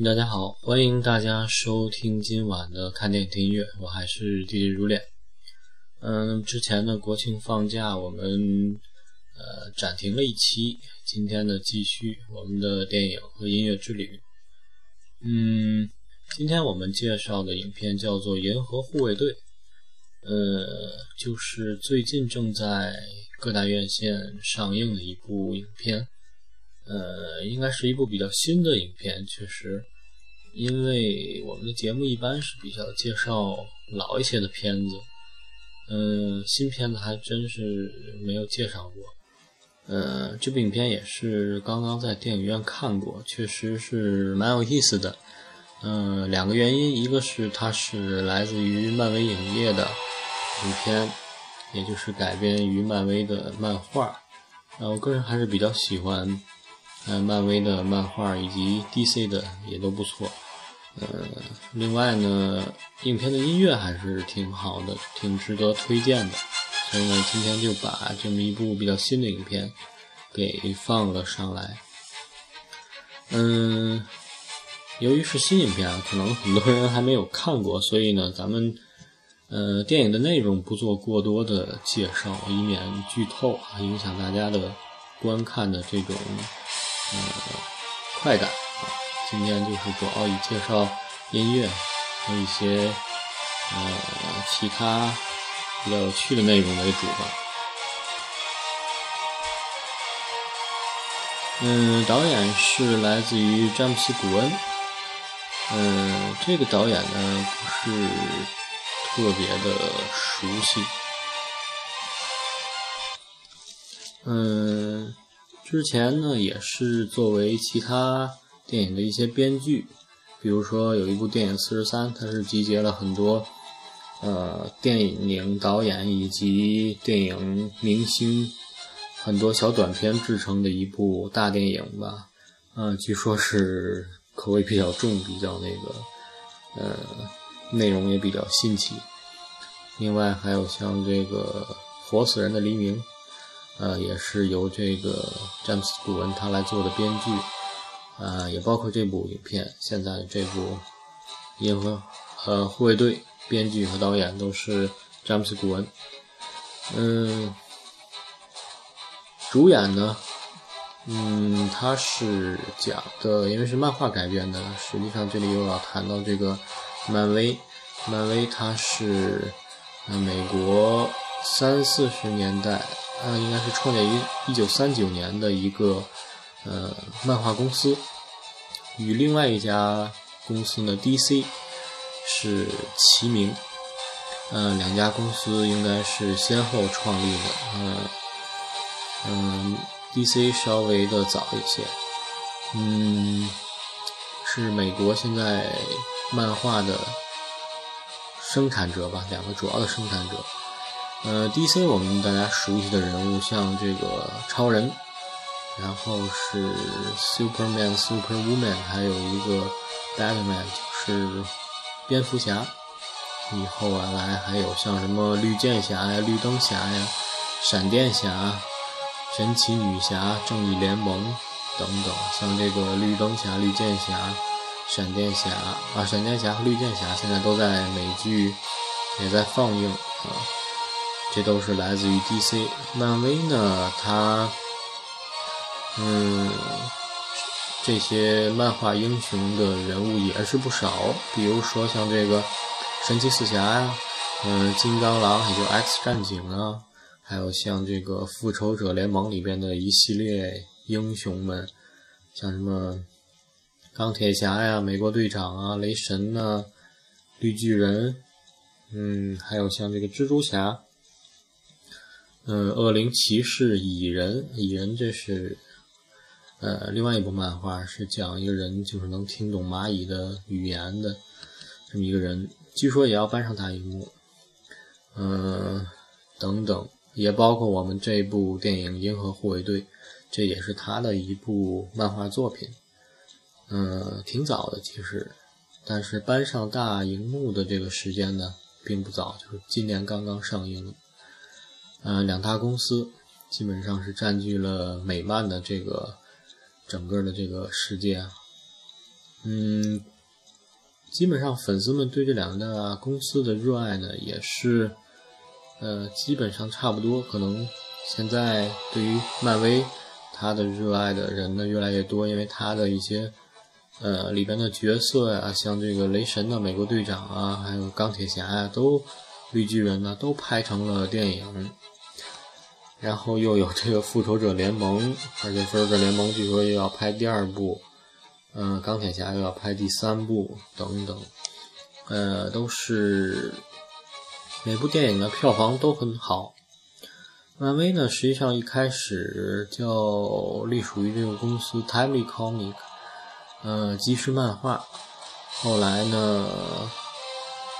大家好，欢迎大家收听今晚的看电影听音乐，我还是弟弟如恋。嗯，之前的国庆放假我们呃暂停了一期，今天呢继续我们的电影和音乐之旅。嗯，今天我们介绍的影片叫做《银河护卫队》，呃，就是最近正在各大院线上映的一部影片。呃，应该是一部比较新的影片，确实，因为我们的节目一般是比较介绍老一些的片子，嗯，新片子还真是没有介绍过。呃，这部影片也是刚刚在电影院看过，确实是蛮有意思的。嗯，两个原因，一个是它是来自于漫威影业的影片，也就是改编于漫威的漫画，呃，我个人还是比较喜欢。嗯，漫威的漫画以及 DC 的也都不错。呃，另外呢，影片的音乐还是挺好的，挺值得推荐的。所以呢，今天就把这么一部比较新的影片给放了上来。嗯，由于是新影片啊，可能很多人还没有看过，所以呢，咱们呃电影的内容不做过多的介绍，以免剧透，影响大家的观看的这种。呃，快感啊！今天就是主要以介绍音乐和一些呃其他比较有趣的内容为主吧。嗯，导演是来自于詹姆斯·古恩。嗯，这个导演呢不是特别的熟悉。嗯。之前呢，也是作为其他电影的一些编剧，比如说有一部电影《四十三》，它是集结了很多呃电影导演以及电影明星很多小短片制成的一部大电影吧。嗯，据说是口味比较重，比较那个呃内容也比较新奇。另外还有像这个《活死人的黎明》。呃，也是由这个詹姆斯·古文他来做的编剧，呃，也包括这部影片现在这部《银河呃护卫队》，编剧和导演都是詹姆斯·古文。嗯，主演呢，嗯，他是讲的，因为是漫画改编的，实际上这里又要谈到这个漫威，漫威它是呃美国三四十年代。它应该是创建于一九三九年的一个呃漫画公司，与另外一家公司呢 DC 是齐名，呃两家公司应该是先后创立的，嗯嗯 DC 稍微的早一些，嗯是美国现在漫画的生产者吧，两个主要的生产者。呃，DC 我们大家熟悉的人物像这个超人，然后是 Superman、Superwoman，还有一个 Batman，就是蝙蝠侠。以后啊，来还有像什么绿箭侠呀、绿灯侠呀、闪电侠、神奇女侠、正义联盟等等。像这个绿灯侠、绿箭侠、闪电侠啊，闪电侠和绿箭侠现在都在美剧也在放映啊。这都是来自于 DC，漫威呢，它，嗯，这些漫画英雄的人物也是不少，比如说像这个神奇四侠呀，嗯，金刚狼，也就 X 战警啊，还有像这个复仇者联盟里边的一系列英雄们，像什么钢铁侠呀、美国队长啊、雷神呐、绿巨人，嗯，还有像这个蜘蛛侠。嗯，恶灵骑士、蚁人，蚁人这是呃另外一部漫画，是讲一个人就是能听懂蚂蚁的语言的这么一个人，据说也要搬上大荧幕。嗯，等等，也包括我们这部电影《银河护卫队》，这也是他的一部漫画作品。嗯，挺早的其实，但是搬上大荧幕的这个时间呢，并不早，就是今年刚刚上映。嗯，两大公司基本上是占据了美漫的这个整个的这个世界。嗯，基本上粉丝们对这两个公司的热爱呢，也是呃基本上差不多。可能现在对于漫威，他的热爱的人呢越来越多，因为他的一些呃里边的角色呀，像这个雷神的美国队长啊，还有钢铁侠呀，都绿巨人呢，都拍成了电影。然后又有这个复仇者联盟，而且复仇者联盟据说又要拍第二部，嗯，钢铁侠又要拍第三部，等等，呃，都是每部电影的票房都很好。漫威呢，实际上一开始叫隶属于这个公司 Timely Comic，呃，即时漫画，后来呢。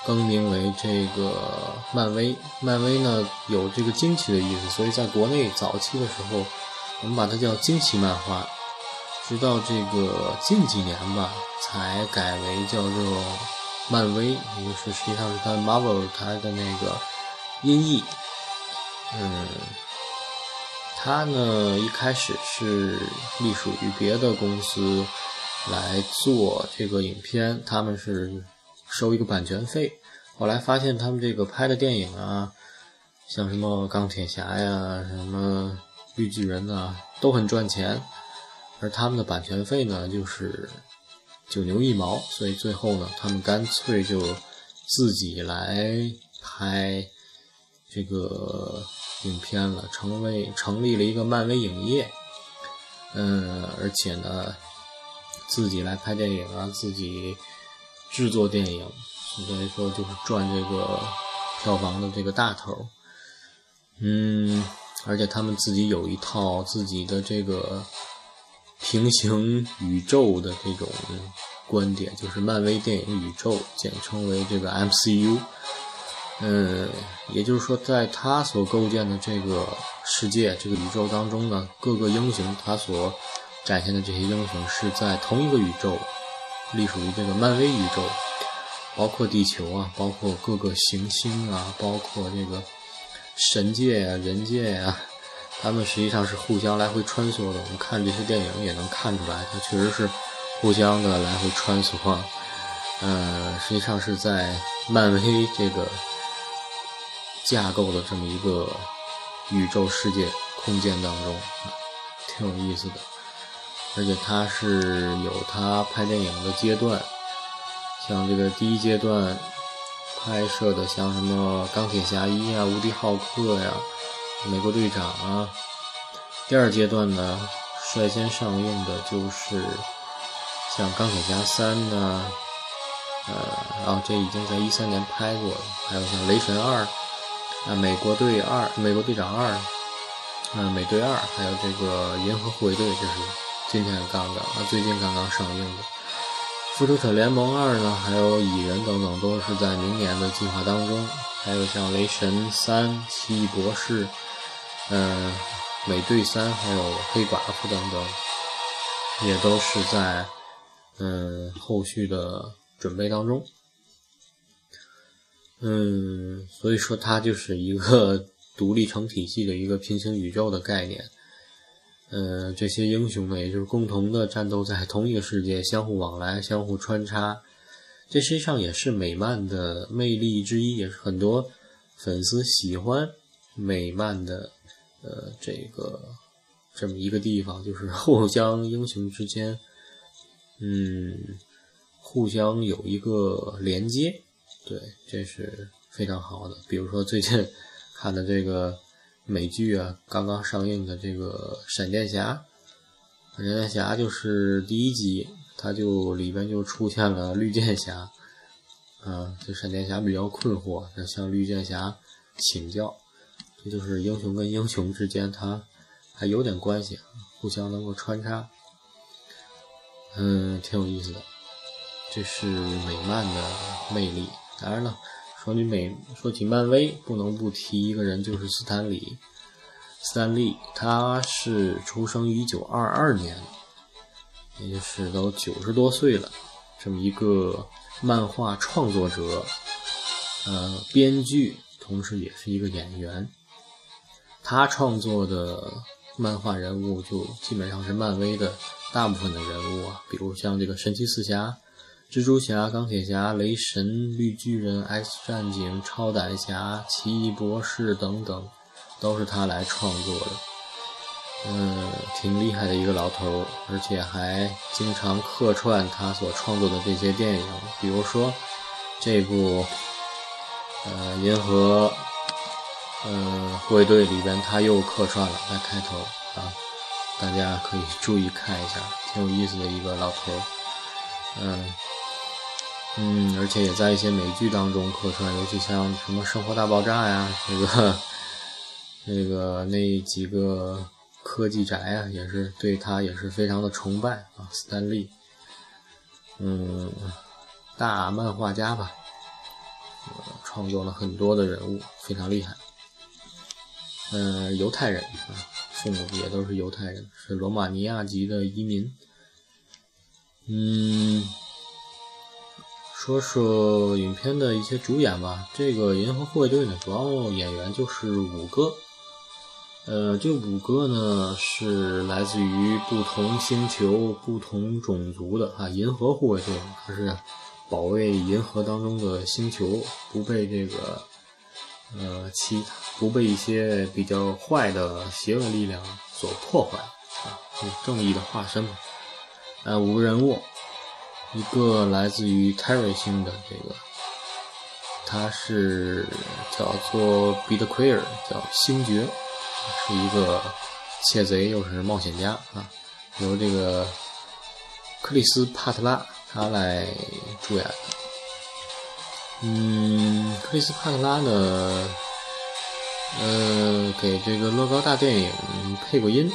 更名为这个漫威，漫威呢有这个惊奇的意思，所以在国内早期的时候，我们把它叫惊奇漫画，直到这个近几年吧，才改为叫做漫威，也就是实际上是它 Marvel 它的那个音译。嗯，它呢一开始是隶属于别的公司来做这个影片，他们是。收一个版权费，后来发现他们这个拍的电影啊，像什么钢铁侠呀、什么绿巨人啊，都很赚钱，而他们的版权费呢，就是九牛一毛，所以最后呢，他们干脆就自己来拍这个影片了，成为成立了一个漫威影业，嗯，而且呢，自己来拍电影啊，自己。制作电影，所以说就是赚这个票房的这个大头，嗯，而且他们自己有一套自己的这个平行宇宙的这种观点，就是漫威电影宇宙，简称为这个 MCU。嗯，也就是说，在他所构建的这个世界、这个宇宙当中呢，各个英雄他所展现的这些英雄是在同一个宇宙。隶属于这个漫威宇宙，包括地球啊，包括各个行星啊，包括这个神界呀、人界呀，他们实际上是互相来回穿梭的。我们看这些电影也能看出来，它确实是互相的来回穿梭。呃，实际上是在漫威这个架构的这么一个宇宙世界空间当中，挺有意思的。而且他是有他拍电影的阶段，像这个第一阶段拍摄的，像什么钢铁侠一啊、无敌浩克呀、美国队长啊。第二阶段呢，率先上映的就是像钢铁侠三呢，呃，然后这已经在一三年拍过了，还有像雷神二啊、美国队二、美国队长二，嗯，美队二，还有这个银河护卫队，这是。今天刚刚啊，最近刚刚上映的《复仇者联盟二》呢，还有《蚁人》等等，都是在明年的计划当中。还有像《雷神三》《奇异博士》、嗯，《美队三》还有《黑寡妇》等等，也都是在嗯后续的准备当中。嗯，所以说它就是一个 独立成体系的一个平行宇宙的概念。呃，这些英雄们，也就是共同的战斗在同一个世界，相互往来，相互穿插。这实际上也是美漫的魅力之一，也是很多粉丝喜欢美漫的呃这个这么一个地方，就是互相英雄之间，嗯，互相有一个连接。对，这是非常好的。比如说最近看的这个。美剧啊，刚刚上映的这个《闪电侠》，闪电侠就是第一集，它就里边就出现了绿箭侠，啊，这闪电侠比较困惑，要向绿箭侠请教，这就是英雄跟英雄之间，他还有点关系，互相能够穿插，嗯，挺有意思的，这是美漫的魅力，当然了。说起美，说起漫威，不能不提一个人，就是斯坦李。斯坦利，他是出生于一九二二年，也就是都九十多岁了，这么一个漫画创作者，呃，编剧，同时也是一个演员。他创作的漫画人物就基本上是漫威的大部分的人物啊，比如像这个神奇四侠、蜘蛛侠、钢铁侠、雷神、绿巨人、X 战警、超胆侠、奇异博士等等，都是他来创作的。嗯，挺厉害的一个老头，而且还经常客串他所创作的这些电影，比如说这部呃《银河》。呃，护卫队里边他又客串了，在开头啊，大家可以注意看一下，挺有意思的一个老头儿，嗯嗯，而且也在一些美剧当中客串，尤其像什么《生活大爆炸》呀，这个那个那几个科技宅啊，也是对他也是非常的崇拜啊，斯坦利，嗯，大漫画家吧，创作了很多的人物，非常厉害。嗯，犹太人啊，父母也都是犹太人，是罗马尼亚籍的移民。嗯，说说影片的一些主演吧。这个《银河护卫队》呢，主要演员就是五个。呃，这五个呢是来自于不同星球、不同种族的啊。银河护卫队它是保卫银河当中的星球，不被这个。呃，其他不被一些比较坏的邪恶力量所破坏啊，正义的化身嘛。呃，五个人物，一个来自于 Terry 星的这个，他是叫做 b e t Queer，叫星爵，是一个窃贼又是冒险家啊，由这个克里斯帕特拉他来主演。嗯，克里斯帕特拉呢，呃，给这个乐高大电影配过音。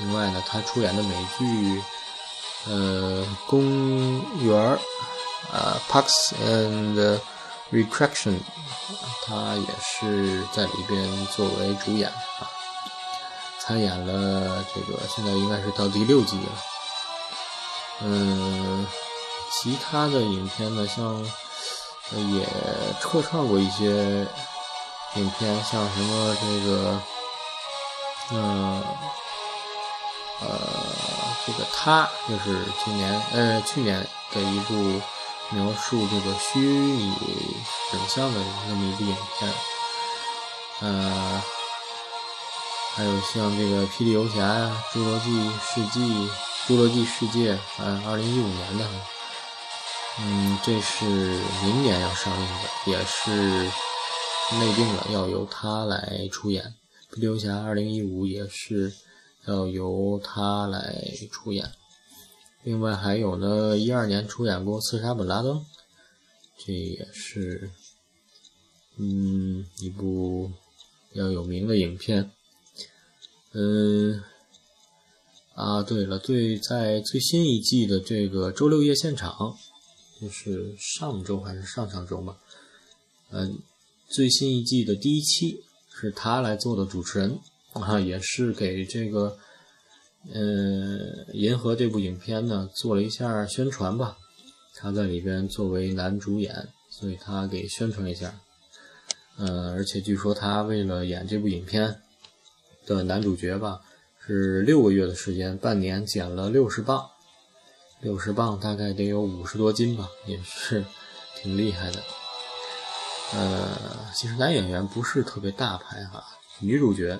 另外呢，他出演的美剧，呃，公园儿啊，Parks and Recreation，他也是在里边作为主演啊，参演了这个，现在应该是到第六季了。嗯，其他的影片呢，像。也客串过一些影片，像什么这个，嗯，呃，这个他就是今年呃去年的一部描述这个虚拟影像的那么一部影片，呃，还有像这个《霹雳游侠》，《侏罗纪世纪》《侏罗纪世界》嗯，二零一五年的。嗯，这是明年要上映的，也是内定了要由他来出演。《霹雳游侠》二零一五也是要由他来出演。另外还有呢，一二年出演过《刺杀本拉登》，这也是嗯一部比较有名的影片。嗯，啊，对了，对，在最新一季的这个周六夜现场。就是上周还是上上周吧，嗯，最新一季的第一期是他来做的主持人啊，也是给这个嗯《银河》这部影片呢做了一下宣传吧。他在里边作为男主演，所以他给宣传一下。嗯，而且据说他为了演这部影片的男主角吧，是六个月的时间，半年减了六十磅。六十磅大概得有五十多斤吧，也是挺厉害的。呃，其实男演员不是特别大牌哈，女主角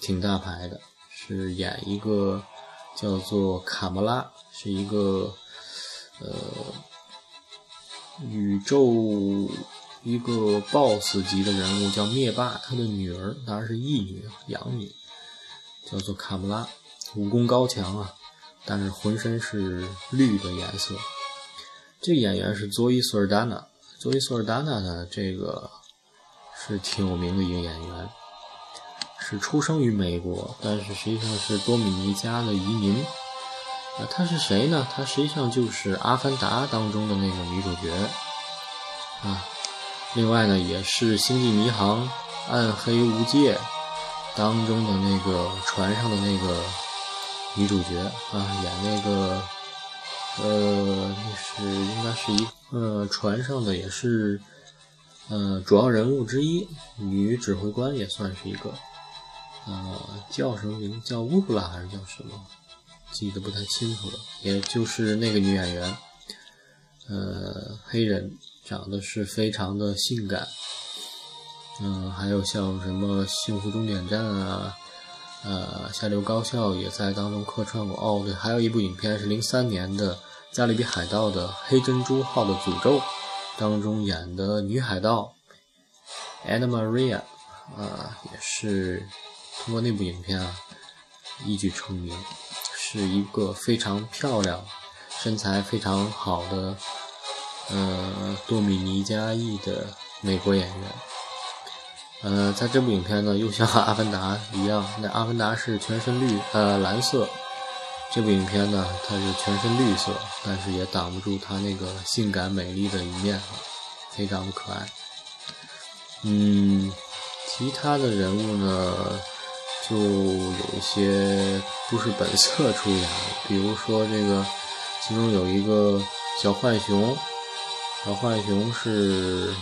挺大牌的，是演一个叫做卡莫拉，是一个呃宇宙一个 BOSS 级的人物，叫灭霸，他的女儿当然是义女养女，叫做卡莫拉，武功高强啊。但是浑身是绿的颜色。这演员是佐伊·索尔达娜。佐伊·索尔达娜呢，这个是挺有名的一个演员，是出生于美国，但是实际上是多米尼加的移民。啊，他是谁呢？他实际上就是《阿凡达》当中的那个女主角啊。另外呢，也是《星际迷航：暗黑无界》当中的那个船上的那个。女主角啊，演那个，呃，那是应该是一呃船上的，也是呃主要人物之一，女指挥官也算是一个，呃，叫什么名？叫乌布拉还是叫什么？记得不太清楚了。也就是那个女演员，呃，黑人，长得是非常的性感。嗯，还有像什么《幸福终点站》啊，呃，《下流高校》也在当中客串过。哦，对，还有一部影片是零三年的《加勒比海盗的黑珍珠号的诅咒》当中演的女海盗 Anna Maria，啊，也是。通过那部影片啊，一举成名，是一个非常漂亮、身材非常好的，呃，多米尼加裔的美国演员。呃，在这部影片呢，又像《阿凡达》一样，那《阿凡达》是全身绿，呃，蓝色。这部影片呢，它是全身绿色，但是也挡不住它那个性感美丽的一面，非常的可爱。嗯，其他的人物呢？就有一些不是本色出演，比如说这个，其中有一个小浣熊，小浣熊是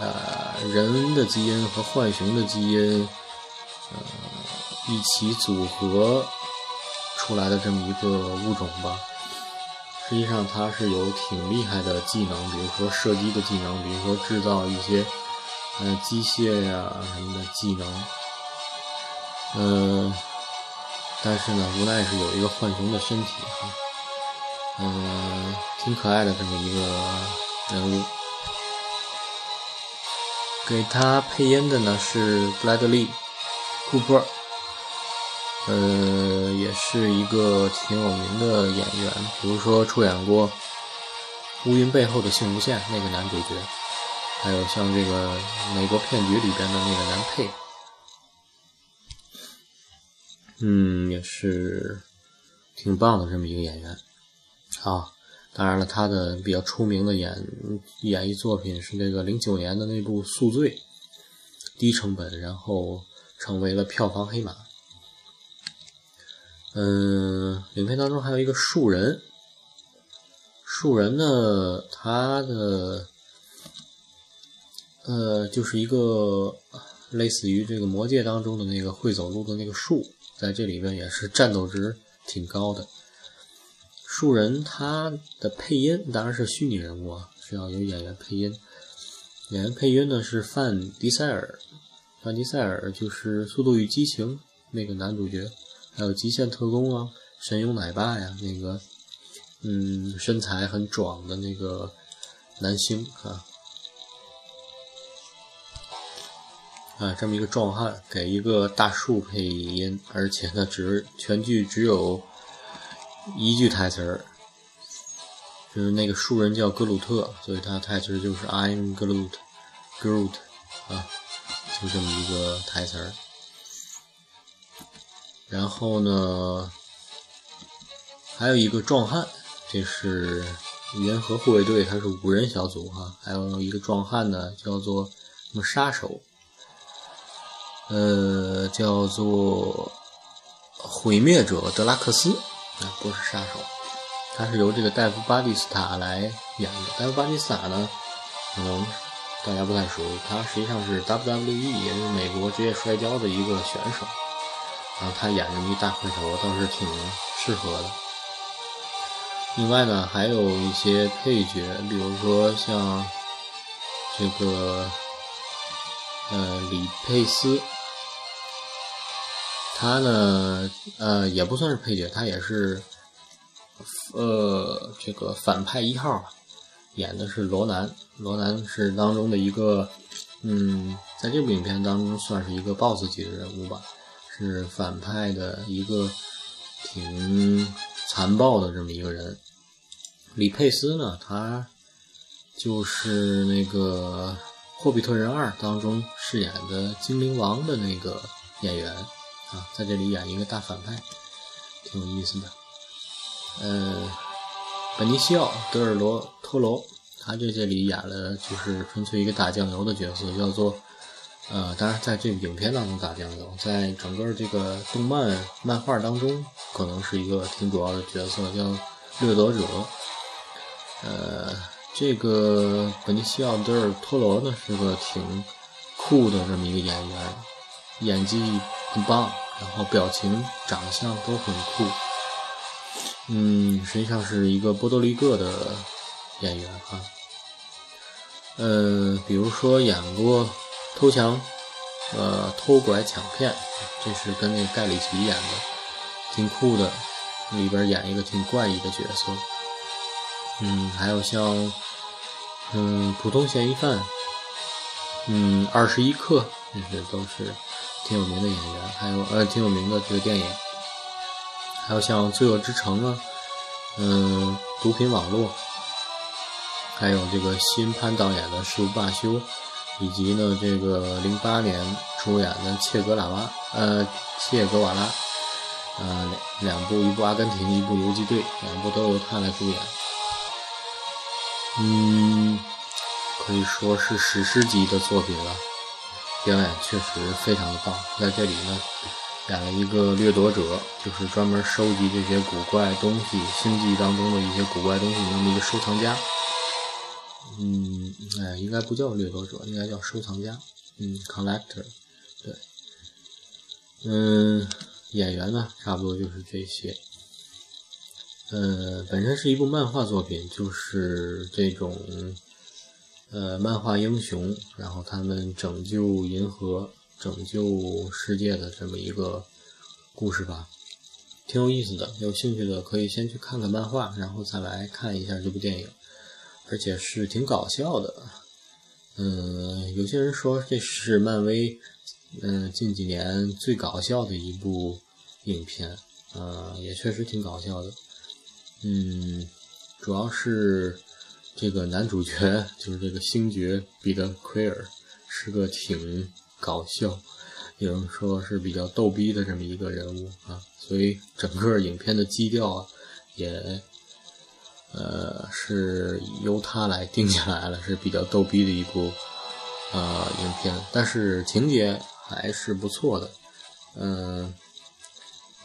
呃人的基因和浣熊的基因呃一起组合出来的这么一个物种吧。实际上它是有挺厉害的技能，比如说射击的技能，比如说制造一些呃机械呀什么的技能。嗯，但是呢，无奈是有一个浣熊的身体，嗯，挺可爱的这么一个人物。给他配音的呢是布莱德利·库珀，呃，也是一个挺有名的演员，比如说出演过《乌云背后的幸福线》那个男主角，还有像这个《美国骗局》里边的那个男配。嗯，也是挺棒的这么一个演员啊。当然了，他的比较出名的演演艺作品是这个零九年的那部《宿醉》，低成本，然后成为了票房黑马。嗯，影片当中还有一个树人，树人呢，他的呃，就是一个类似于这个魔界当中的那个会走路的那个树。在这里边也是战斗值挺高的。树人他的配音当然是虚拟人物啊，是要有演员配音。演员配音呢是范迪塞尔，范迪塞尔就是《速度与激情》那个男主角，还有《极限特工》啊，《神勇奶爸》呀，那个嗯身材很壮的那个男星啊。啊，这么一个壮汉给一个大树配音，而且呢，只全剧只有一句台词儿，就是那个树人叫格鲁特，所以他台词就是 "I'm Groot"，Groot 啊，就这么一个台词儿。然后呢，还有一个壮汉，这是联合护卫队，他是五人小组哈，还有一个壮汉呢，叫做什么杀手。呃，叫做毁灭者德拉克斯，啊，不是杀手，他是由这个戴夫巴蒂斯塔来演的。戴夫巴蒂斯塔呢，可能大家不太熟，他实际上是 WWE，也就是美国职业摔跤的一个选手。然后他演这么一大块头，倒是挺适合的。另外呢，还有一些配角，比如说像这个呃李佩斯。他呢，呃，也不算是配角，他也是，呃，这个反派一号，演的是罗南。罗南是当中的一个，嗯，在这部影片当中算是一个 BOSS 级的人物吧，是反派的一个挺残暴的这么一个人。李佩斯呢，他就是那个《霍比特人二》当中饰演的精灵王的那个演员。啊，在这里演一个大反派，挺有意思的。呃，本尼西奥·德尔罗托罗，他在这里演了就是纯粹一个打酱油的角色，叫做呃，当然在这个影片当中打酱油，在整个这个动漫漫画当中，可能是一个挺主要的角色，叫掠夺者。呃，这个本尼西奥·德尔托罗呢，是个挺酷的这么一个演员。演技很棒，然后表情、长相都很酷。嗯，实际上是一个波多黎各的演员啊。嗯，比如说演过《偷抢》，呃，偷拐抢骗，这是跟那个盖里奇演的，挺酷的。里边演一个挺怪异的角色。嗯，还有像，嗯，普通嫌疑犯，嗯，二十一克，这些都是挺有名的演员。还有呃，挺有名的这个电影。还有像《罪恶之城》啊，嗯，毒品网络，还有这个新潘导演的《事无罢休》，以及呢这个零八年出演的《切格拉瓦》呃，《切格瓦拉》，呃，两部，一部《阿根廷》，一部《游击队》，两部都由他来主演。嗯，可以说是史诗级的作品了，表演确实非常的棒，在这里呢。演了一个掠夺者，就是专门收集这些古怪东西、星际当中的一些古怪东西那么一个收藏家。嗯，哎，应该不叫掠夺者，应该叫收藏家。嗯，collector。对。嗯，演员呢，差不多就是这些。呃，本身是一部漫画作品，就是这种呃漫画英雄，然后他们拯救银河。拯救世界的这么一个故事吧，挺有意思的。有兴趣的可以先去看看漫画，然后再来看一下这部电影，而且是挺搞笑的。嗯，有些人说这是漫威嗯近几年最搞笑的一部影片，呃，也确实挺搞笑的。嗯，主要是这个男主角就是这个星爵彼得奎尔是个挺。搞笑，有人说是比较逗逼的这么一个人物啊，所以整个影片的基调啊，也呃是由他来定下来了，是比较逗逼的一部呃影片，但是情节还是不错的，嗯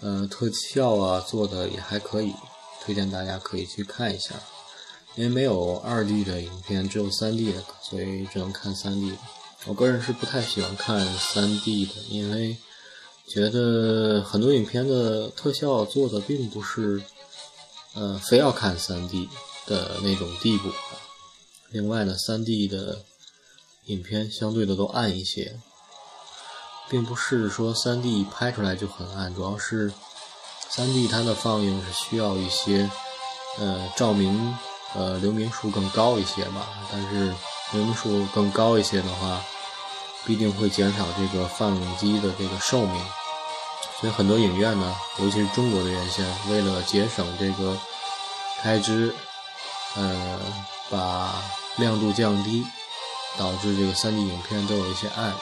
嗯，特效啊做的也还可以，推荐大家可以去看一下，因为没有二 D 的影片，只有三 D 的，所以只能看三 D 的。我个人是不太喜欢看 3D 的，因为觉得很多影片的特效做的并不是，呃，非要看 3D 的那种地步。另外呢，3D 的影片相对的都暗一些，并不是说 3D 拍出来就很暗，主要是 3D 它的放映是需要一些，呃，照明，呃，流明数更高一些吧，但是。流明数更高一些的话，必定会减少这个放映机的这个寿命，所以很多影院呢，尤其是中国的院线，为了节省这个开支，呃，把亮度降低，导致这个 3D 影片都有一些暗，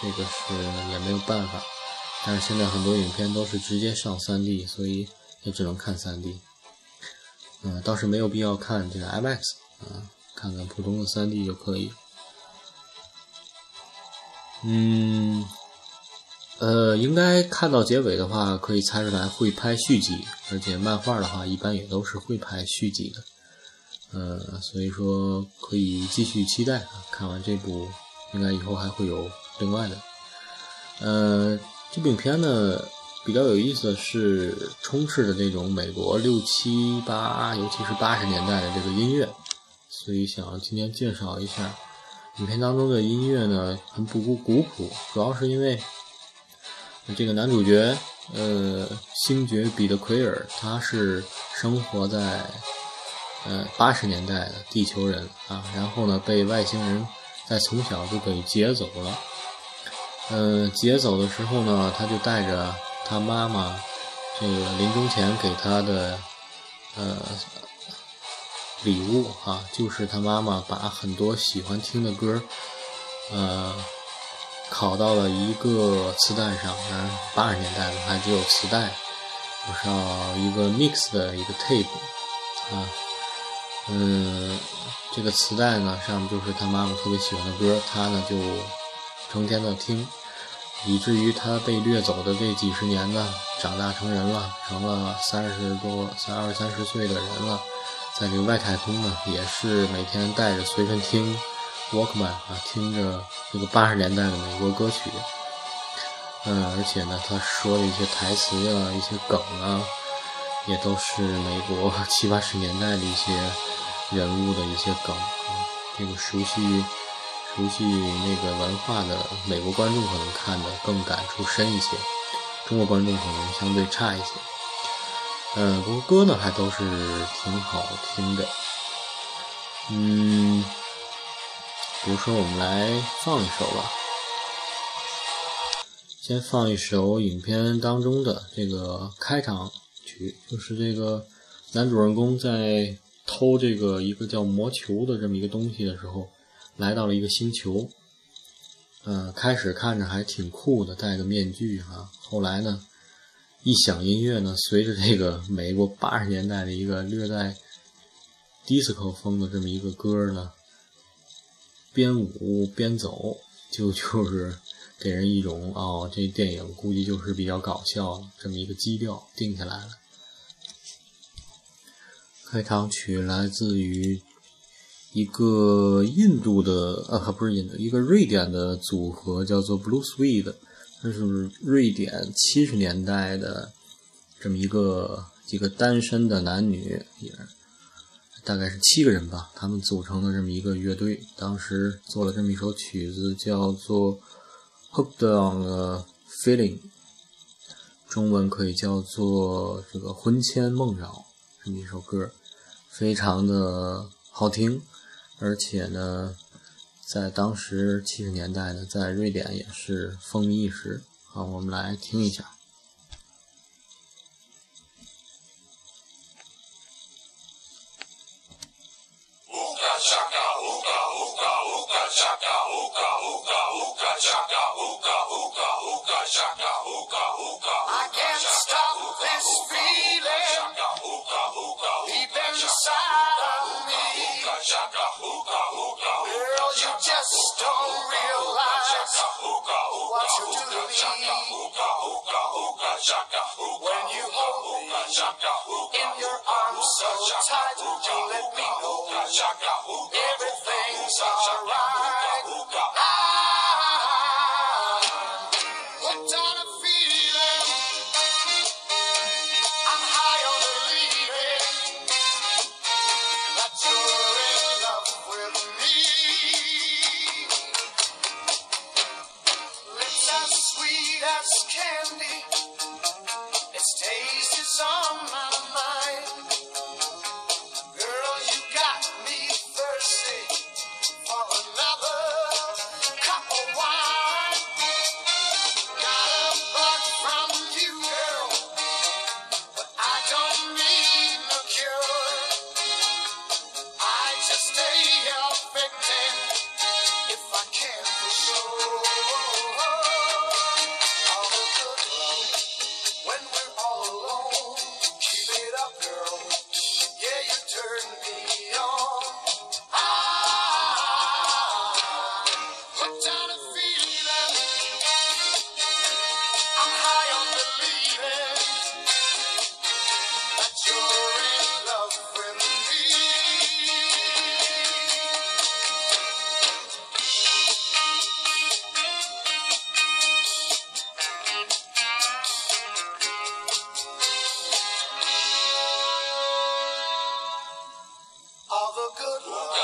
这个是也没有办法。但是现在很多影片都是直接上 3D，所以也只能看 3D。嗯，倒是没有必要看这个 IMAX 啊。看看普通的三 D 就可以。嗯，呃，应该看到结尾的话，可以猜出来会拍续集，而且漫画的话一般也都是会拍续集的。呃，所以说可以继续期待啊。看完这部，应该以后还会有另外的。呃，这部影片呢比较有意思的是充斥着这种美国六七八，尤其是八十年代的这个音乐。所以想今天介绍一下影片当中的音乐呢，很古古朴，主要是因为这个男主角呃星爵彼得奎尔，他是生活在呃八十年代的地球人啊，然后呢被外星人在从小就给劫走了，嗯，劫走的时候呢，他就带着他妈妈这个临终前给他的呃。礼物啊，就是他妈妈把很多喜欢听的歌，呃，拷到了一个磁带上。嗯，八十年代的还只有磁带，不是一个 mix 的一个 tape 啊。嗯，这个磁带呢上面就是他妈妈特别喜欢的歌，他呢就成天的听，以至于他被掠走的这几十年呢，长大成人了，成了三十多、三二三十岁的人了。在这个外太空呢，也是每天带着随身听 Walkman 啊，听着这个八十年代的美国歌曲。嗯，而且呢，他说的一些台词啊，一些梗啊，也都是美国七八十年代的一些人物的一些梗。这个熟悉熟悉那个文化的美国观众可能看的更感触深一些，中国观众可能相对差一些。嗯，不过歌呢还都是挺好听的。嗯，比如说我们来放一首吧。先放一首影片当中的这个开场曲，就是这个男主人公在偷这个一个叫魔球的这么一个东西的时候，来到了一个星球。呃，开始看着还挺酷的，戴个面具哈。后来呢，一响音乐呢，随着这个美国八十年代的一个略带 disco 风的这么一个歌呢，边舞边走，就 就是。给人一种哦，这电影估计就是比较搞笑这么一个基调定下来了。开场曲来自于一个印度的啊，不是印度，一个瑞典的组合叫做 Blue Swede，这是瑞典七十年代的这么一个几个单身的男女，也大概是七个人吧，他们组成的这么一个乐队，当时做了这么一首曲子，叫做。Hooked on a feeling，中文可以叫做这个魂牵梦绕这么一首歌，非常的好听，而且呢，在当时七十年代呢，在瑞典也是风靡一时。好，我们来听一下。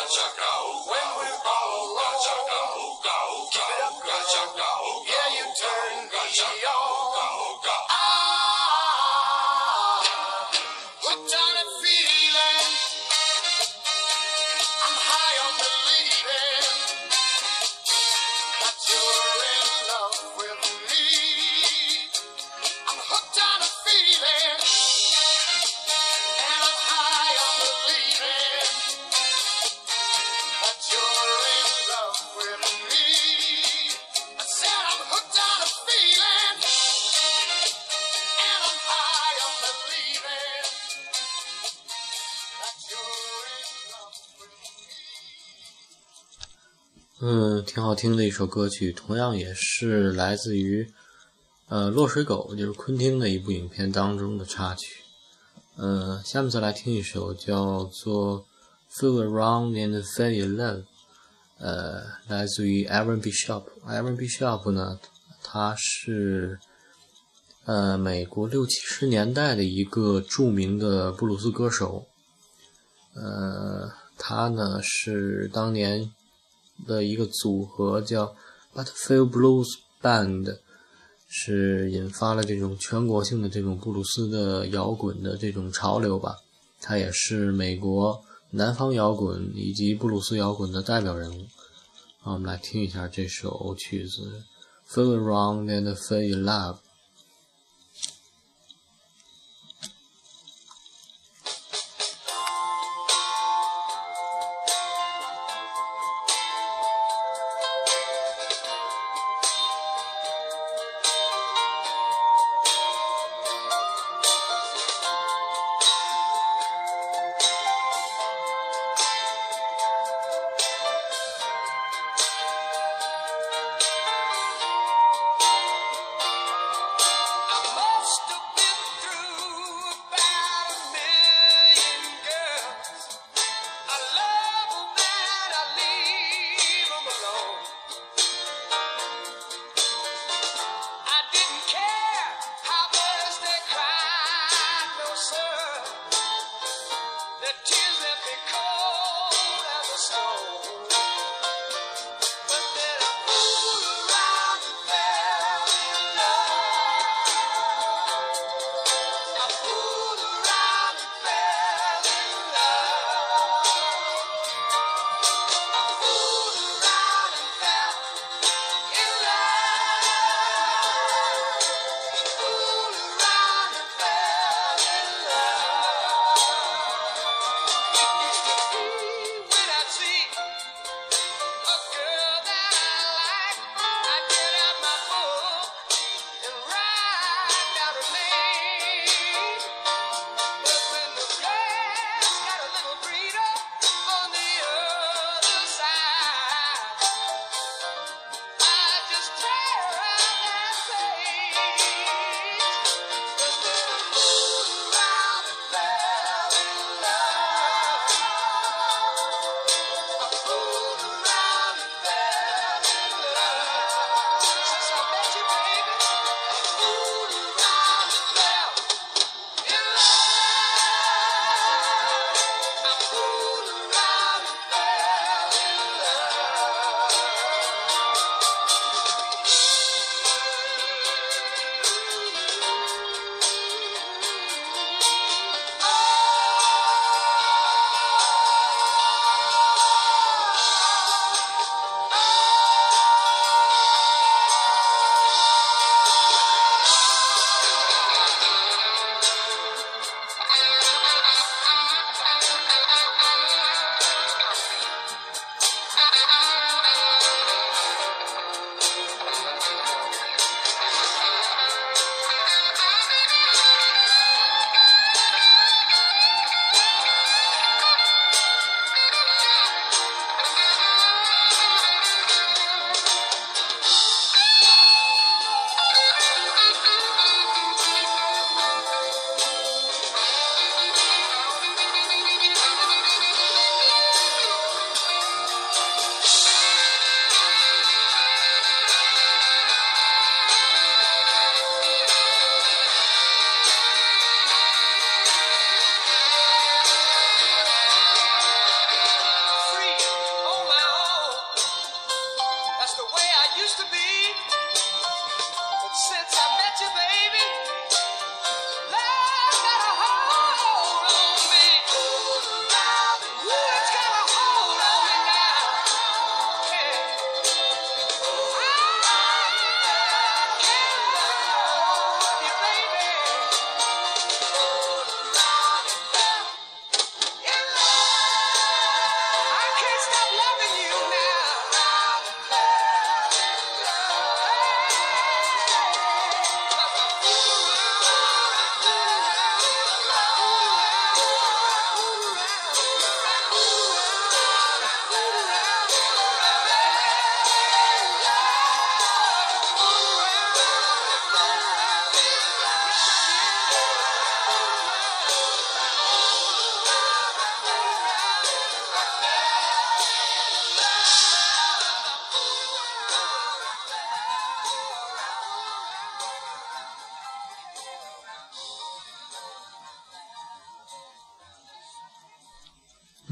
Chaka. 嗯，挺好听的一首歌曲，同样也是来自于呃《落水狗》，就是昆汀的一部影片当中的插曲。呃，下面再来听一首叫做《Feel Around and Feel Love》，呃，来自于 Aaron Bishop。Aaron Bishop 呢，他是呃美国六七十年代的一个著名的布鲁斯歌手。呃，他呢是当年的一个组合叫 Butterfield Blues Band，是引发了这种全国性的这种布鲁斯的摇滚的这种潮流吧。他也是美国南方摇滚以及布鲁斯摇滚的代表人物。好，我们来听一下这首曲子《Feel Around and Feel Love》。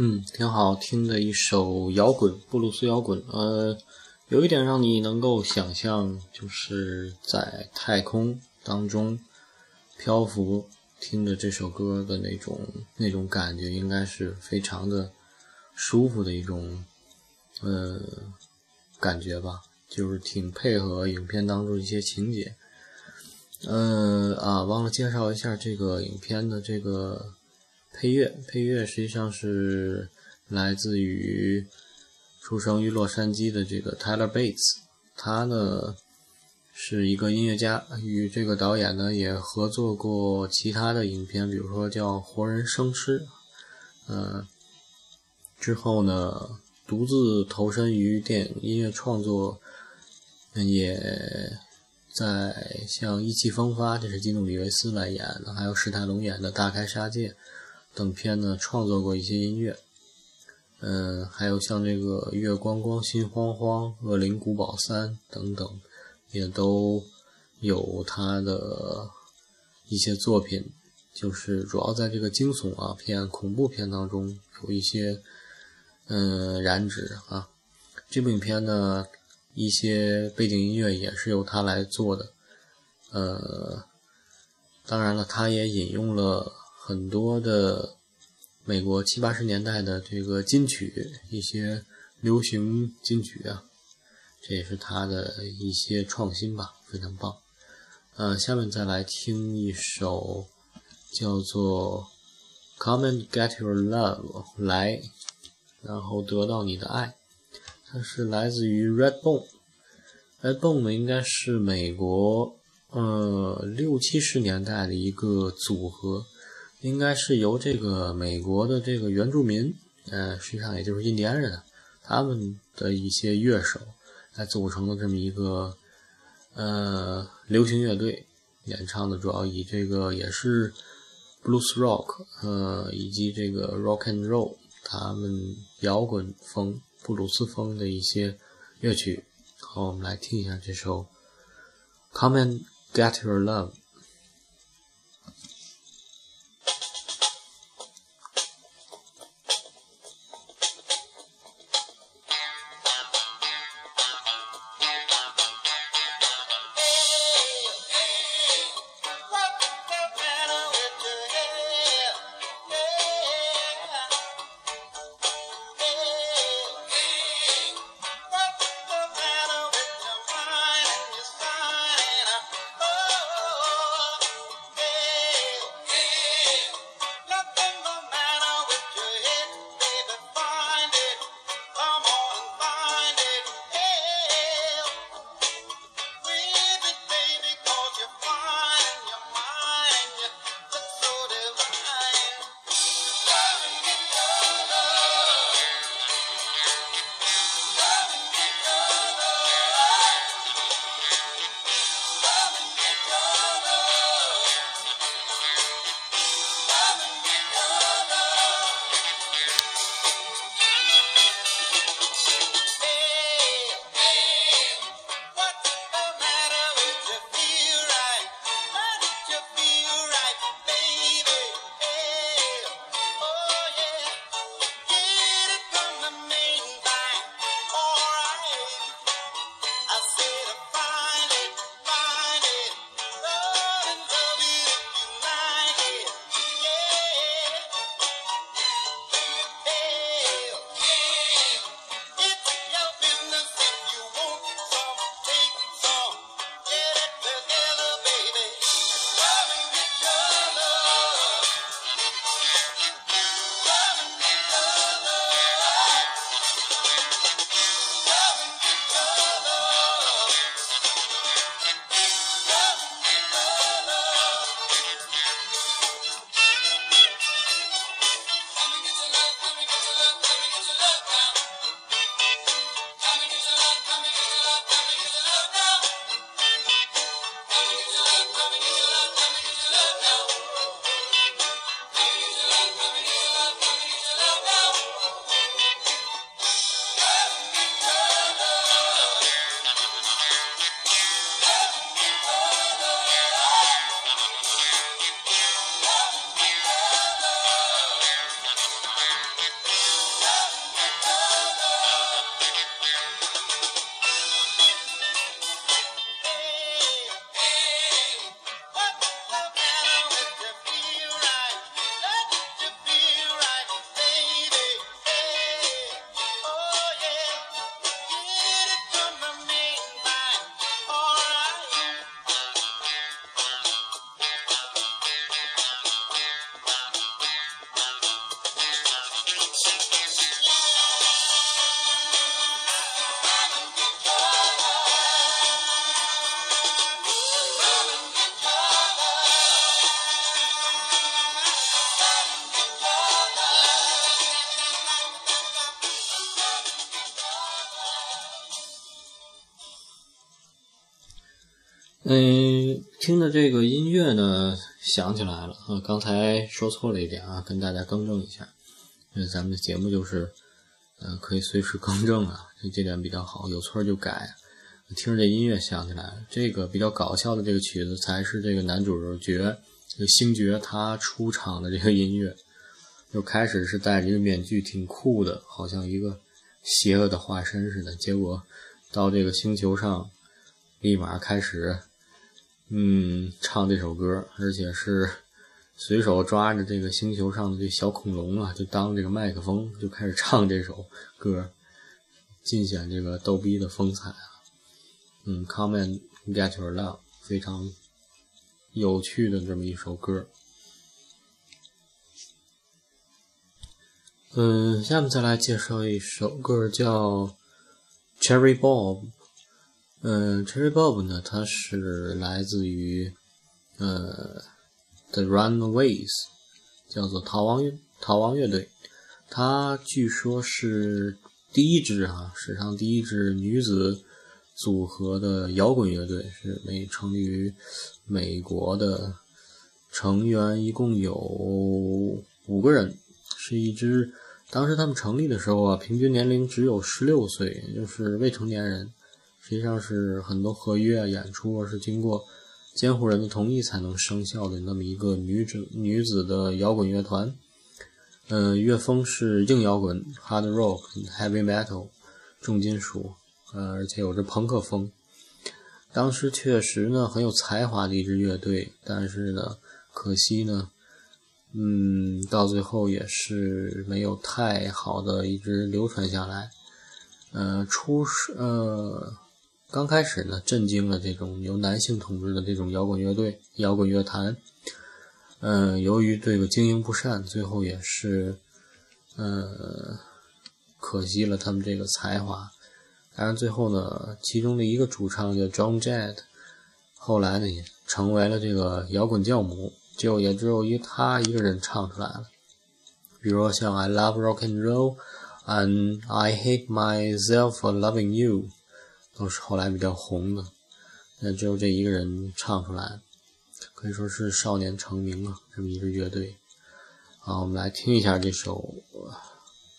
嗯，挺好听的一首摇滚，布鲁斯摇滚。呃，有一点让你能够想象，就是在太空当中漂浮，听着这首歌的那种那种感觉，应该是非常的舒服的一种呃感觉吧，就是挺配合影片当中一些情节。呃啊，忘了介绍一下这个影片的这个。配乐，配乐实际上是来自于出生于洛杉矶的这个 Tyler Bates，他呢是一个音乐家，与这个导演呢也合作过其他的影片，比如说叫《活人生吃》，呃，之后呢独自投身于电影音乐创作，也在像《意气风发》，这是基努里维斯来演的，还有史泰龙演的《大开杀戒》。等片呢创作过一些音乐，嗯，还有像这个《月光光心慌慌》《恶灵古堡三》等等，也都有他的一些作品，就是主要在这个惊悚啊片、恐怖片当中有一些嗯染指啊。这部影片呢，一些背景音乐也是由他来做的，呃，当然了，他也引用了。很多的美国七八十年代的这个金曲，一些流行金曲啊，这也是他的一些创新吧，非常棒。呃，下面再来听一首叫做《Come and Get Your Love》，来，然后得到你的爱。它是来自于 Redbone，Redbone 呢应该是美国呃六七十年代的一个组合。应该是由这个美国的这个原住民，呃，实际上也就是印第安人，他们的一些乐手来组成的这么一个呃流行乐队，演唱的主要以这个也是 blues rock，呃，以及这个 rock and roll，他们摇滚风、布鲁斯风的一些乐曲。好，我们来听一下这首《Come and Get Your Love》。嗯，听着这个音乐呢，想起来了啊，刚才说错了一点啊，跟大家更正一下。因为咱们的节目就是，呃，可以随时更正啊，这这点比较好，有错就改。听着这音乐想起来了，这个比较搞笑的这个曲子才是这个男主角这个星爵他出场的这个音乐。就开始是戴着一个面具，挺酷的，好像一个邪恶的化身似的。结果到这个星球上，立马开始。嗯，唱这首歌，而且是随手抓着这个星球上的这小恐龙啊，就当这个麦克风，就开始唱这首歌，尽显这个逗逼的风采啊。嗯，Come and get your love，非常有趣的这么一首歌。嗯，下面再来介绍一首歌，叫 Cherry Bob。嗯，Cherry Bob 呢，它是来自于呃 The Runaways，叫做逃亡逃亡乐队。它据说是第一支啊，史上第一支女子组合的摇滚乐队，是美成立于美国的，成员一共有五个人，是一支当时他们成立的时候啊，平均年龄只有十六岁，也就是未成年人。实际上是很多合约演出是经过监护人的同意才能生效的那么一个女子女子的摇滚乐团，嗯，乐风是硬摇滚 （hard rock）、heavy metal（ 重金属），呃，而且有着朋克风。当时确实呢很有才华的一支乐队，但是呢，可惜呢，嗯，到最后也是没有太好的一直流传下来。呃，出呃。刚开始呢，震惊了这种由男性统治的这种摇滚乐队、摇滚乐坛。嗯，由于这个经营不善，最后也是，呃，可惜了他们这个才华。当然，最后呢，其中的一个主唱叫 John Jett，后来呢也成为了这个摇滚教母，就也只有一他一个人唱出来了。比如说像 I Love Rock and Roll and I Hate Myself for Loving You。都是后来比较红的，但只有这一个人唱出来，可以说是少年成名啊，这么一个乐队。好，我们来听一下这首《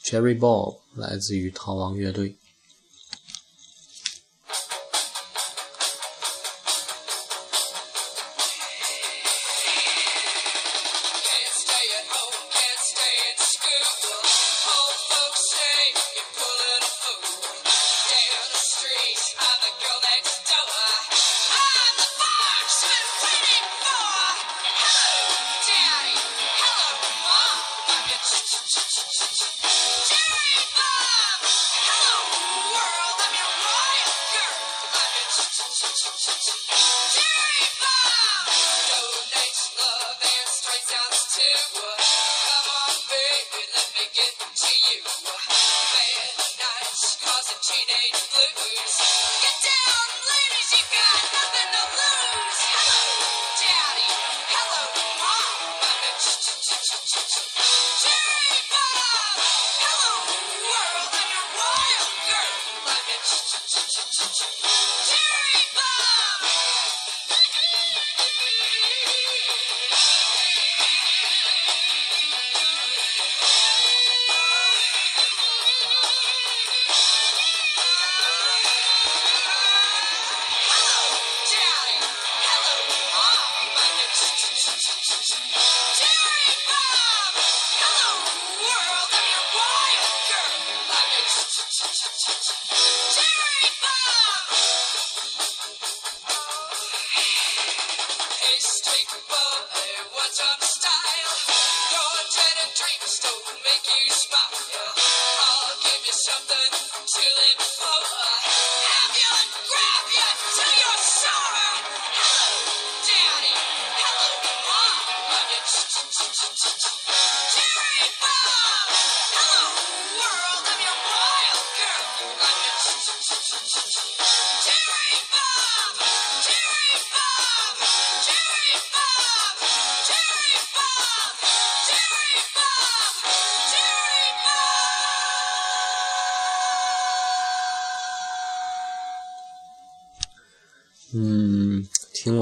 Cherry Bob》，来自于逃亡乐队。Come on, baby, let me get to you.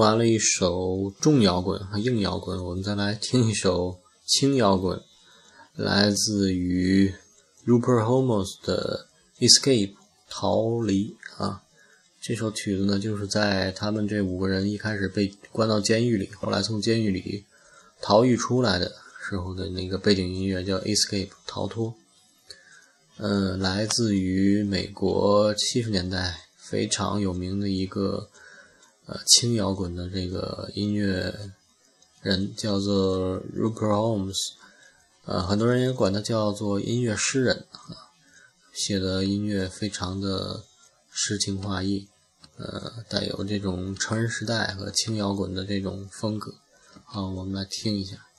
完了一首重摇滚和硬摇滚，我们再来听一首轻摇滚，来自于 Rupert Holmes 的《Escape》逃离啊。这首曲子呢，就是在他们这五个人一开始被关到监狱里，后来从监狱里逃狱出来的时候的那个背景音乐，叫《Escape》逃脱。嗯，来自于美国七十年代非常有名的一个。呃，轻摇滚的这个音乐人叫做 Rupert Holmes，呃，很多人也管他叫做音乐诗人啊，写的音乐非常的诗情画意，呃，带有这种成人时代和轻摇滚的这种风格。好，我们来听一下。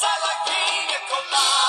Sala King Colada.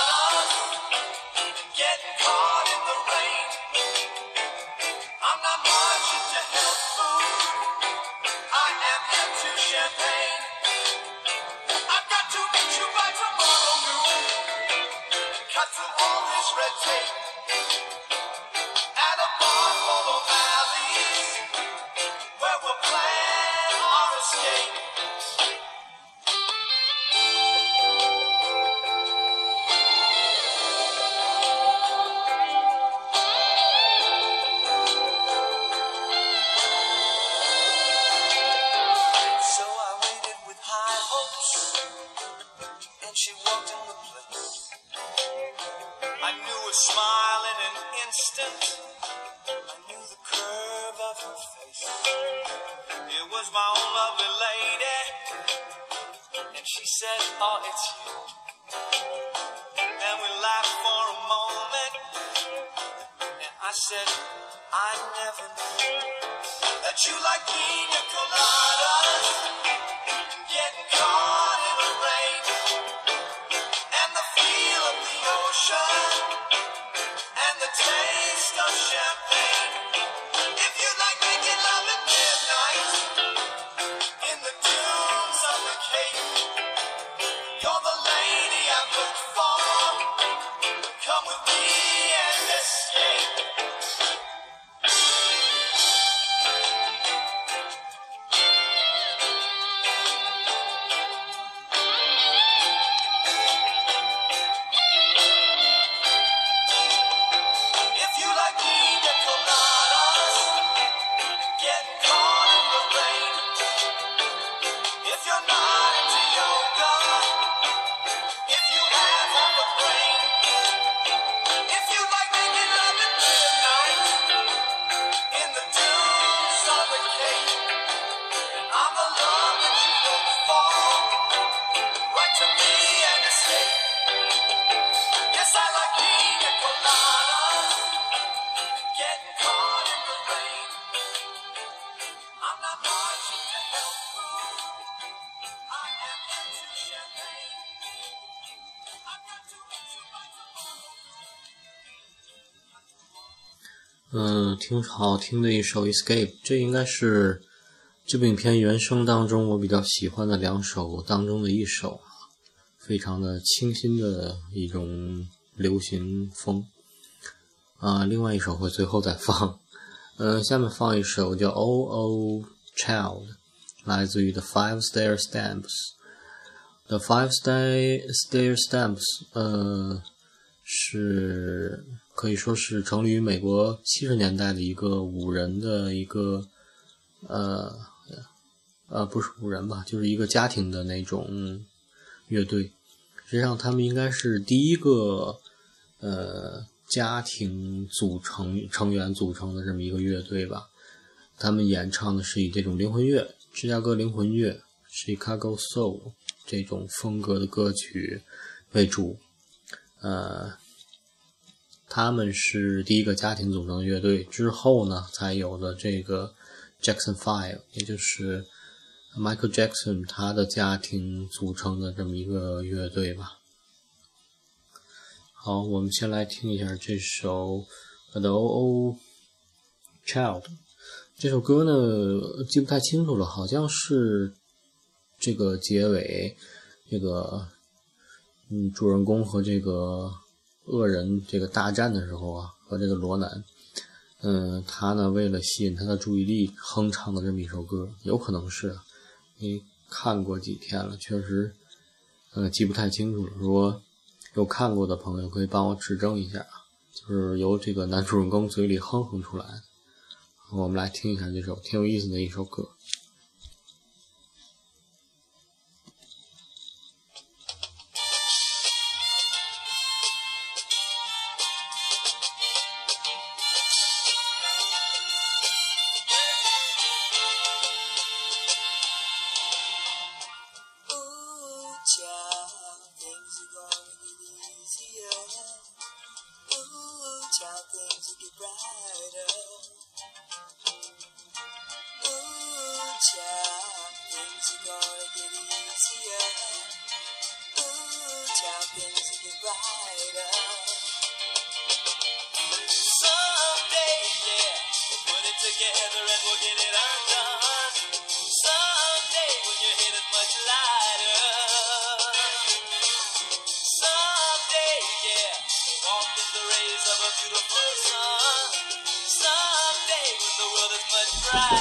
挺好听的一首《Escape》，这应该是这部影片原声当中我比较喜欢的两首当中的一首啊，非常的清新的一种流行风。啊，另外一首会最后再放。呃，下面放一首叫《O O Child》，来自于 The Five Stair Stamps。The Five Stair Stair Stamps，呃，是。可以说是成立于美国七十年代的一个五人的一个，呃，呃，不是五人吧，就是一个家庭的那种乐队。实际上，他们应该是第一个，呃，家庭组成成员组成的这么一个乐队吧。他们演唱的是以这种灵魂乐、芝加哥灵魂乐 （Chicago Soul） 这种风格的歌曲为主，呃。他们是第一个家庭组成的乐队，之后呢才有了这个 Jackson Five，也就是 Michael Jackson 他的家庭组成的这么一个乐队吧。好，我们先来听一下这首 The O O Child 这首歌呢，记不太清楚了，好像是这个结尾，这个嗯，主人公和这个。恶人这个大战的时候啊，和这个罗南，嗯，他呢为了吸引他的注意力，哼唱的这么一首歌，有可能是，你看过几天了，确实，呃，记不太清楚了。如果有看过的朋友，可以帮我指正一下，就是由这个男主人公嘴里哼哼出来的。我们来听一下这首挺有意思的一首歌。Together and we'll get it undone. Someday when your head is much lighter. Someday, yeah, walk in the rays of a beautiful sun. Someday when the world is much brighter.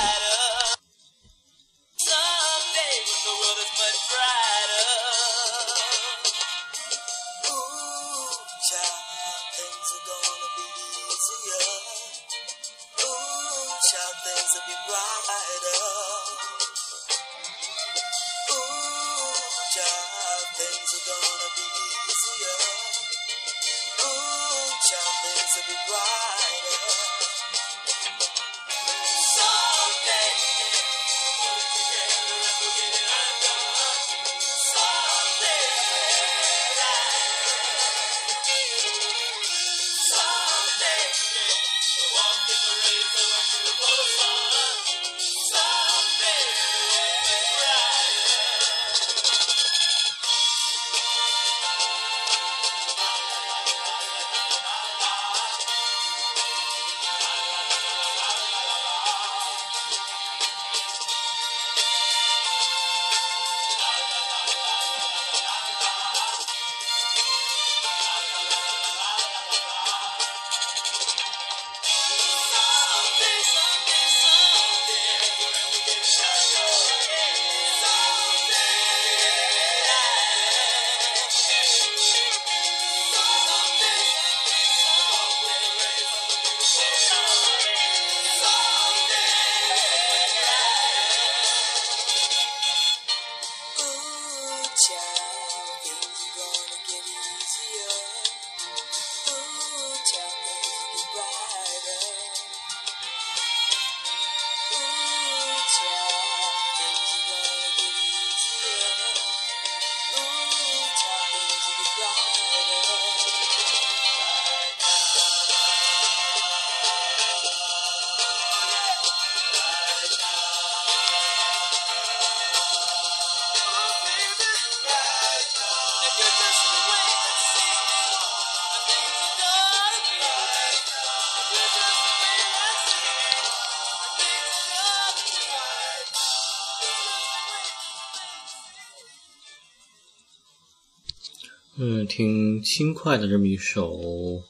挺轻快的这么一首，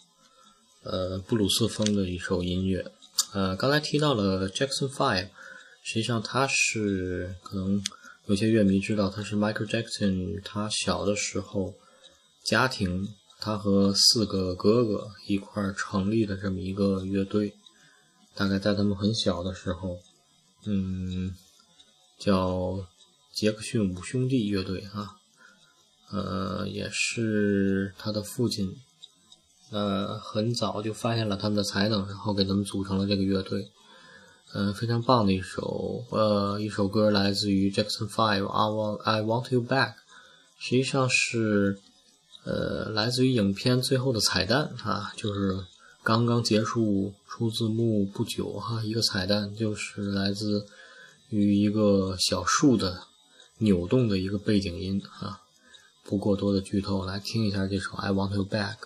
呃，布鲁斯风的一首音乐。呃，刚才提到了 Jackson Five，实际上他是可能有些乐迷知道他是 Michael Jackson，他小的时候家庭他和四个哥哥一块儿成立的这么一个乐队，大概在他们很小的时候，嗯，叫杰克逊五兄弟乐队啊。呃，也是他的父亲，呃，很早就发现了他们的才能，然后给他们组成了这个乐队。嗯、非常棒的一首，呃，一首歌来自于 Jackson Five，《I Want I Want You Back》，实际上是呃来自于影片最后的彩蛋啊，就是刚刚结束出字幕不久哈，一个彩蛋就是来自于一个小树的扭动的一个背景音啊。不过多的剧透，来听一下这首《I Want You Back》。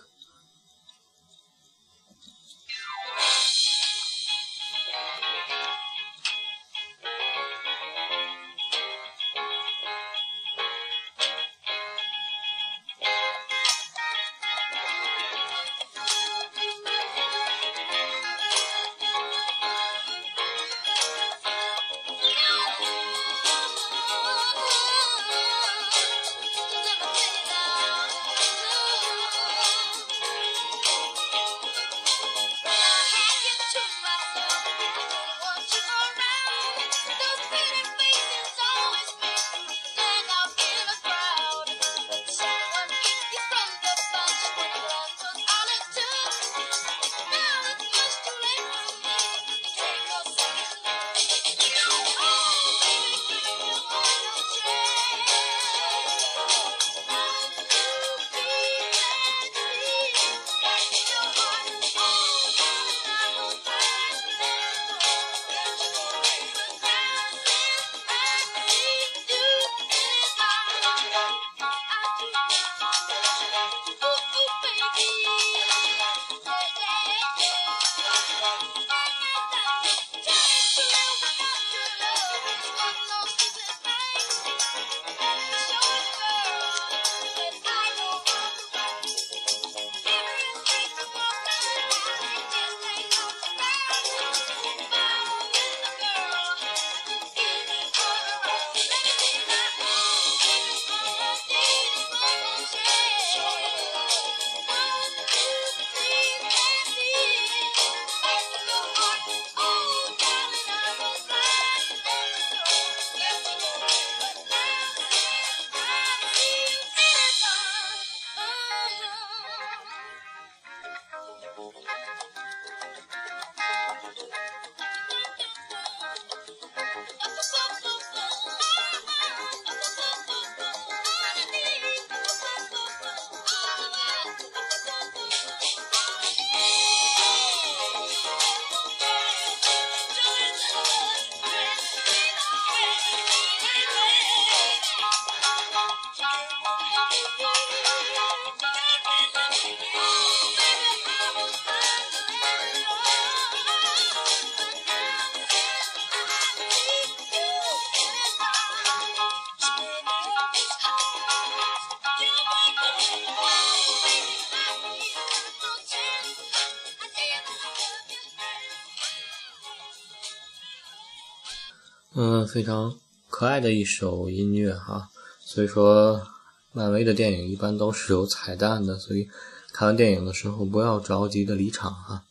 嗯，非常可爱的一首音乐哈。所以说，漫威的电影一般都是有彩蛋的，所以看完电影的时候不要着急的离场哈。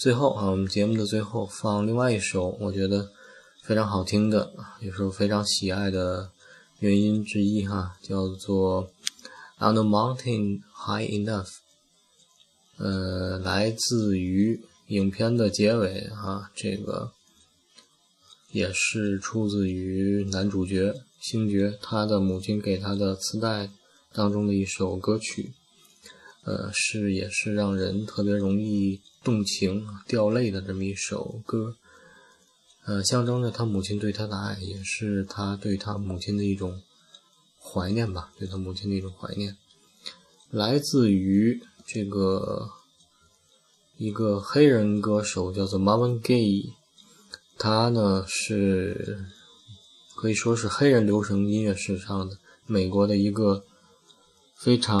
最后啊，我们节目的最后放另外一首我觉得非常好听的，也是我非常喜爱的原因之一哈，叫做《On the Mountain High Enough》。呃，来自于影片的结尾哈，这个。也是出自于男主角星爵他的母亲给他的磁带当中的一首歌曲，呃，是也是让人特别容易动情掉泪的这么一首歌，呃，象征着他母亲对他的爱，也是他对他母亲的一种怀念吧，对他母亲的一种怀念，来自于这个一个黑人歌手叫做 Marvin Gaye。他呢是可以说是黑人流行音乐史上的美国的一个非常。